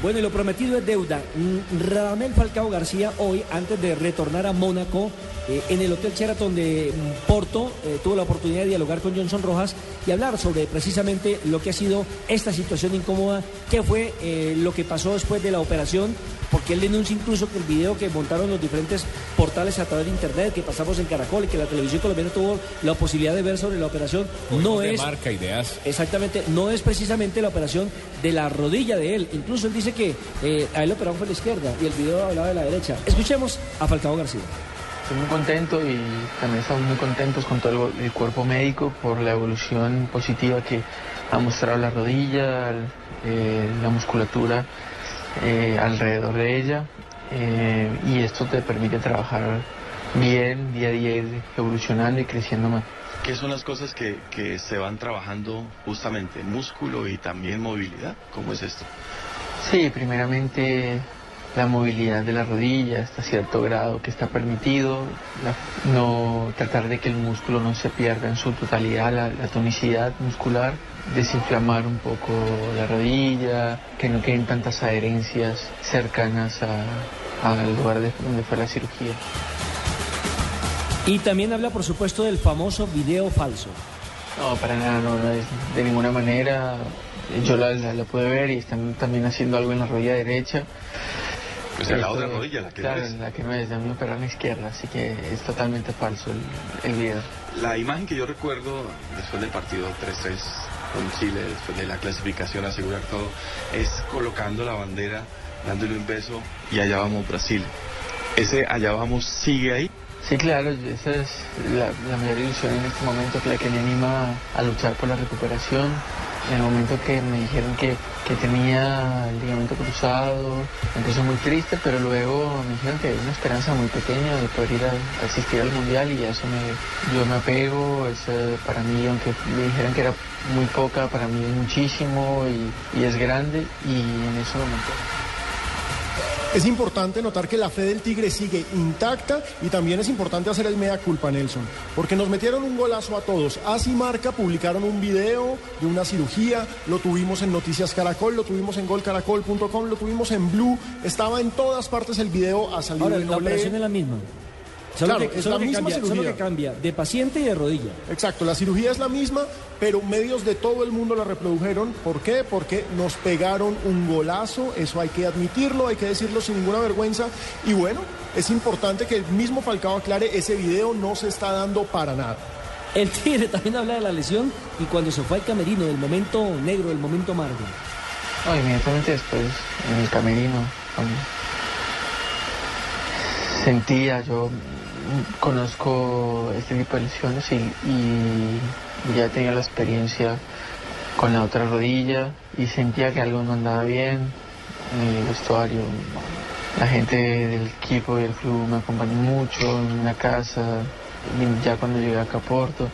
Bueno, y lo prometido es deuda. Mm, Radamel Falcao García hoy, antes de retornar a Mónaco, eh, en el Hotel Sheraton de mm, Porto, eh, tuvo la oportunidad de dialogar con Johnson Rojas y hablar sobre precisamente lo que ha sido esta situación incómoda, qué fue eh, lo que pasó después de la operación, porque él denuncia incluso que el video que montaron los diferentes portales a través de internet, que pasamos en Caracol y que la televisión colombiana tuvo la posibilidad de ver sobre la operación, no de es... marca, ideas. Exactamente, no es precisamente la operación de la rodilla de él. Incluso él dice que eh, a él lo operaron fue la izquierda y el video hablaba de la derecha. Escuchemos a Falcao García. Estoy muy contento y también estamos muy contentos con todo el, el cuerpo médico por la evolución positiva que ha mostrado la rodilla, el- eh, la musculatura eh, alrededor de ella eh, y esto te permite trabajar bien, día a día ir evolucionando y creciendo más. ¿Qué son las cosas que, que se van trabajando justamente? Músculo y también movilidad. ¿Cómo es esto? Sí, primeramente la movilidad de la rodilla hasta cierto grado que está permitido, la- no tratar de que el músculo no se pierda en su totalidad, la, la tonicidad muscular, desinflamar un poco la rodilla, que no queden tantas adherencias cercanas a- al lugar de- donde fue la cirugía. Y también habla, por supuesto, del famoso video falso. No, para nada, no, no es de ninguna manera. Yo la, la, la pude ver y están también haciendo algo en la rodilla derecha. Pues en la otra rodilla, la que no Claro, es. la que no es, a mí me operaron la izquierda, así que es totalmente falso el, el video. La imagen que yo recuerdo después del partido 3-3 con Chile, después de la clasificación, asegurar todo, es colocando la bandera, dándole un beso y allá vamos Brasil. ¿Ese allá vamos sigue ahí? Sí, claro, esa es la, la mayor ilusión en este momento, que la que me anima a luchar por la recuperación. En el momento que me dijeron que, que tenía el ligamento cruzado, puse muy triste, pero luego me dijeron que hay una esperanza muy pequeña de poder ir a, asistir al mundial y eso me, yo me apego. Es, eh, para mí, aunque me dijeran que era muy poca, para mí es muchísimo y, y es grande y en eso me mantengo. Es importante notar que la fe del Tigre sigue intacta y también es importante hacer el mea culpa, Nelson, porque nos metieron un golazo a todos. Así Marca publicaron un video de una cirugía, lo tuvimos en Noticias Caracol, lo tuvimos en golcaracol.com, lo tuvimos en Blue, estaba en todas partes el video, ha salido Ahora, en la operación es la misma. Solo, Claro, que, es solo la que misma cambia, solo cirugía. que cambia de paciente y de rodilla. Exacto, la cirugía es la misma, pero medios de todo el mundo la reprodujeron. ¿Por qué? Porque nos pegaron un golazo, eso hay que admitirlo, hay que decirlo sin ninguna vergüenza. Y bueno, es importante que el mismo Falcao aclare, ese video no se está dando para nada. El Tigre también habla de la lesión y cuando se fue al camerino, del momento negro, del momento amargo. No, inmediatamente después, en el camerino, sentía, yo conozco este tipo de lesiones y, y ya tenía la experiencia con la otra rodilla y sentía que algo no andaba bien en el vestuario. La gente del equipo y del club me acompañó mucho en la casa, ya cuando llegué acá a Porto.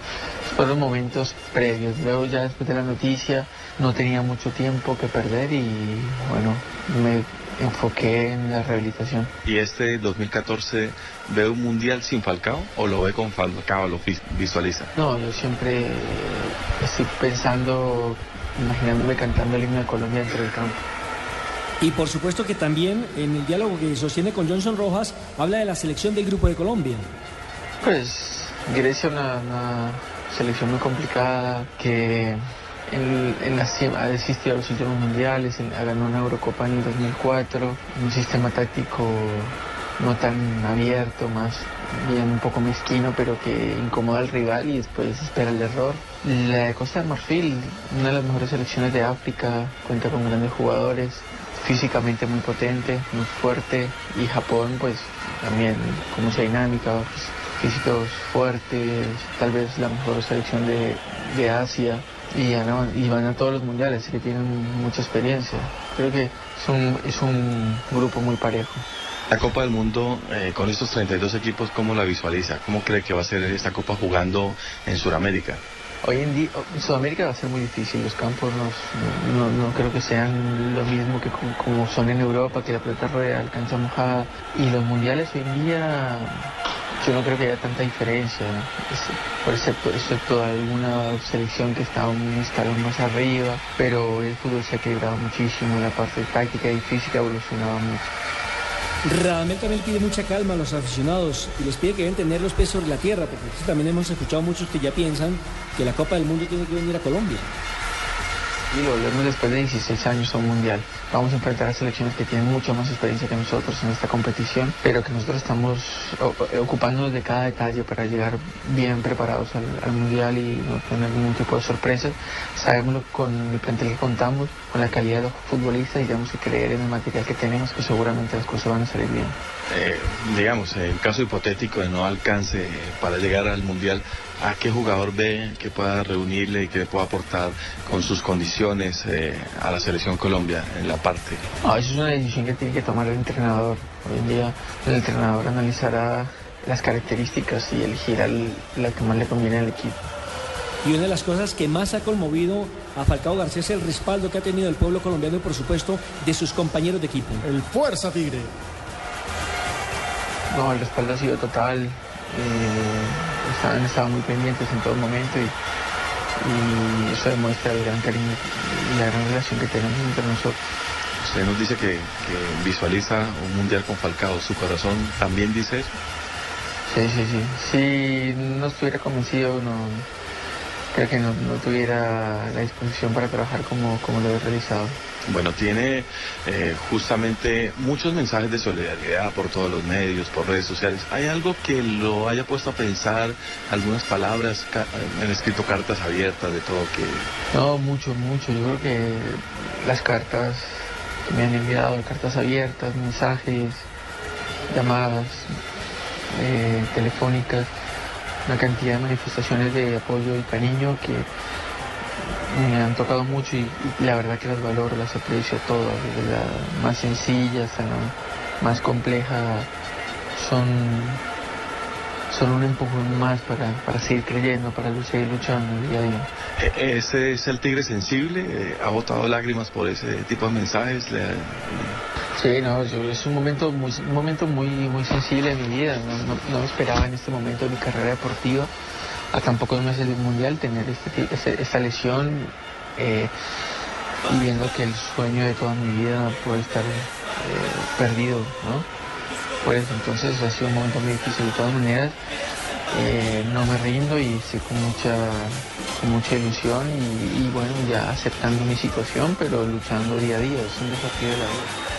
Fueron momentos previos. Luego ya después de la noticia no tenía mucho tiempo que perder y bueno, me enfoqué en la rehabilitación. ¿Y este 2014 ve un mundial sin Falcao o lo ve con Falcao, lo vis- visualiza? No, yo siempre estoy pensando, imaginándome cantando el himno de Colombia dentro del campo. Y por supuesto que también en el diálogo que sostiene con Johnson Rojas habla de la selección del grupo de Colombia. Pues Grecia una, una selección muy complicada que en, la, ha asistido a los últimos mundiales, en- ganó una Eurocopa en el 2004, un sistema táctico no tan abierto, más bien un poco mezquino, pero que incomoda al rival y después espera el error. La de Costa de Marfil, una de las mejores selecciones de África, cuenta con grandes jugadores, físicamente muy potente, muy fuerte, y Japón pues también con mucha dinámica, pues, físicos fuertes, tal vez la mejor selección de, de Asia, y, y van a todos los mundiales, así que tienen mucha experiencia. Creo que es un, es un grupo muy parejo. La Copa del Mundo, eh, con estos 32 equipos, ¿cómo la visualiza? ¿Cómo cree que va a ser esta Copa jugando en Sudamérica? Hoy en día, en Sudamérica va a ser muy difícil, los campos no, no, no creo que sean lo mismo que como, como son en Europa, que la pelota rueda, alcanza mojada. Y los mundiales hoy en día, yo no creo que haya tanta diferencia, por excepto, excepto alguna selección que está un escalón más arriba, pero el fútbol se ha equilibrado muchísimo, la parte táctica y física ha evolucionado mucho. Radamel también pide mucha calma a los aficionados y les pide que deben tener los pies sobre la tierra, porque también hemos escuchado muchos que ya piensan que la Copa del Mundo tiene que venir a Colombia. Y lo volvemos después de 16 años a un mundial. Vamos a enfrentar a selecciones que tienen mucha más experiencia que nosotros en esta competición, pero que nosotros estamos ocupándonos de cada detalle para llegar bien preparados al, al mundial y no tener ningún tipo de sorpresas. Sabemos con el plantel que contamos, con la calidad de los futbolistas y tenemos que creer en el material que tenemos que seguramente las cosas van a salir bien. Eh, digamos, el caso hipotético de no alcance para llegar al Mundial, ¿a qué jugador ve que pueda reunirle y que le pueda aportar con sus condiciones eh, a la selección Colombia en la parte? Ah, eso es una decisión que tiene que tomar el entrenador. Hoy en día el entrenador analizará las características y elegirá el- la que más le conviene al equipo. Y una de las cosas que más ha conmovido a Falcao García es el respaldo que ha tenido el pueblo colombiano y por supuesto de sus compañeros de equipo. El Fuerza Tigre. No, el respaldo ha sido total. eh, han estado muy pendientes en todo momento y, y eso demuestra el gran cariño y la gran relación que tenemos entre nosotros. Usted nos dice que, que visualiza un Mundial con Falcao, ¿su corazón también dice eso? Sí, sí, sí. Si no estuviera convencido, no creo que no, no tuviera la disposición para trabajar como, como lo he realizado. Bueno, tiene eh, justamente muchos mensajes de solidaridad por todos los medios, por redes sociales. ¿Hay algo que lo haya puesto a pensar, algunas palabras, han escrito cartas abiertas de todo que... No, mucho, mucho. Yo creo que las cartas que me han enviado, cartas abiertas, mensajes, llamadas eh, telefónicas, una cantidad de manifestaciones de apoyo y cariño que me han tocado mucho y, y la verdad que las valoro, las aprecio todas, desde la más sencilla hasta la más compleja, son, son un empujón más para, para seguir creyendo, para seguir luchando día a día. Eh, ¿Ese es el tigre sensible? Eh, ¿Ha botado lágrimas por ese tipo de mensajes? Le- Sí, no, es un momento muy, un momento muy, muy sensible de mi vida. No, no, no esperaba en este momento de mi carrera deportiva, a tan pocos meses del mundial, tener este, esta lesión eh, y viendo que el sueño de toda mi vida puede estar eh, perdido, ¿no? Pues entonces ha sido un momento muy difícil. De todas maneras, eh, no me rindo y estoy con mucha, con mucha ilusión y, y bueno, ya aceptando mi situación, pero luchando día a día. Es un desafío de la vida.